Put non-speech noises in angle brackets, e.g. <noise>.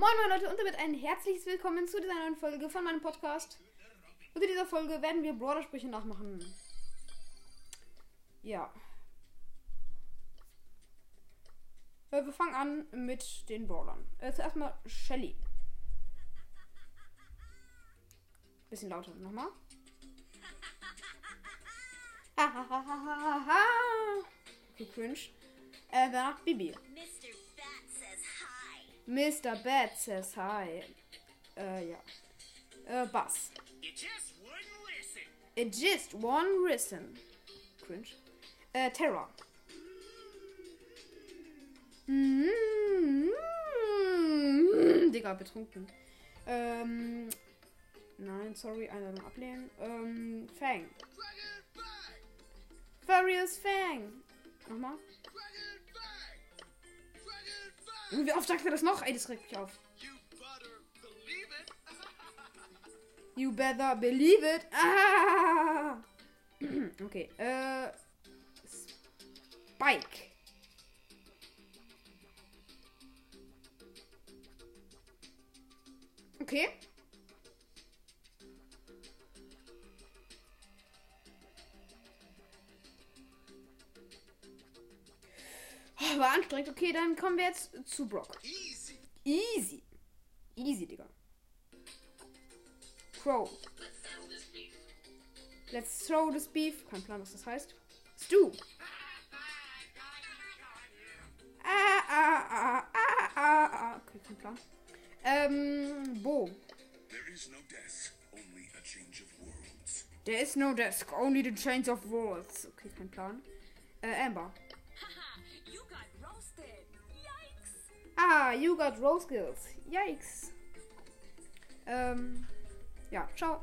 Moin moin Leute und damit ein herzliches Willkommen zu dieser neuen Folge von meinem Podcast. Und in dieser Folge werden wir Brawler-Sprüche nachmachen. Ja. Äh, Wir fangen an mit den Brawlern. Äh, zuerst mal Shelly. Bisschen lauter nochmal. okay, cringe. Äh, danach Bibi. Mr. Mr. Bad says hi. Äh, ja. Äh, Bass. It just one listen. Cringe. Äh, Terror. Mm, Digga, betrunken. Ähm, nein, sorry, Einladung ablehnen. Ähm, Fang. Furious Fang. Nochmal. Wie oft sagt er das noch? Ey, das regt mich auf. You better believe it. You better believe it. Ah! <clears throat> Okay, äh. Spike. Okay. War anstrengend. Okay, dann kommen wir jetzt zu Brock. Easy. Easy. Easy, Digga. Crow. Let's throw this beef. Kein Plan, was das heißt. Stu. Ah, ah, ah, ah, ah, ah. Okay, kein Plan. Ähm, Bo. There is no death, only a change of worlds. There is no desk, only the change of worlds. Okay, kein Plan. Äh, Amber. Ah, you got rose skills. Yikes. Ähm, ja, ciao.